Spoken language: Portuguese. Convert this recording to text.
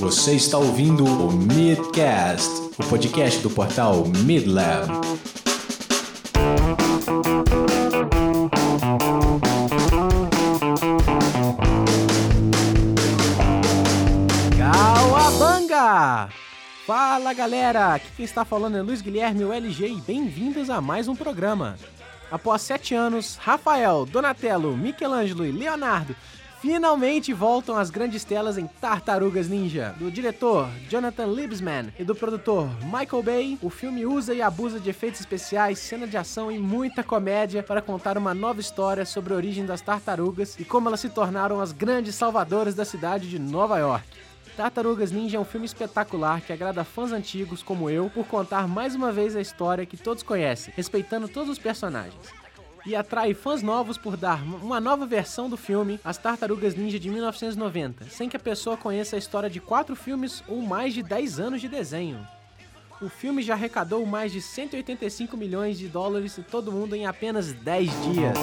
Você está ouvindo o Midcast, o podcast do portal Midlab. Cauabanga! Fala galera, aqui quem está falando é Luiz Guilherme, o LG, e bem-vindos a mais um programa. Após sete anos, Rafael, Donatello, Michelangelo e Leonardo finalmente voltam às grandes telas em Tartarugas Ninja. Do diretor Jonathan Liebsman e do produtor Michael Bay, o filme usa e abusa de efeitos especiais, cena de ação e muita comédia para contar uma nova história sobre a origem das tartarugas e como elas se tornaram as grandes salvadoras da cidade de Nova York. Tartarugas Ninja é um filme espetacular que agrada fãs antigos como eu por contar mais uma vez a história que todos conhecem, respeitando todos os personagens. E atrai fãs novos por dar uma nova versão do filme As Tartarugas Ninja de 1990, sem que a pessoa conheça a história de quatro filmes ou mais de 10 anos de desenho. O filme já arrecadou mais de 185 milhões de dólares em todo mundo em apenas 10 dias.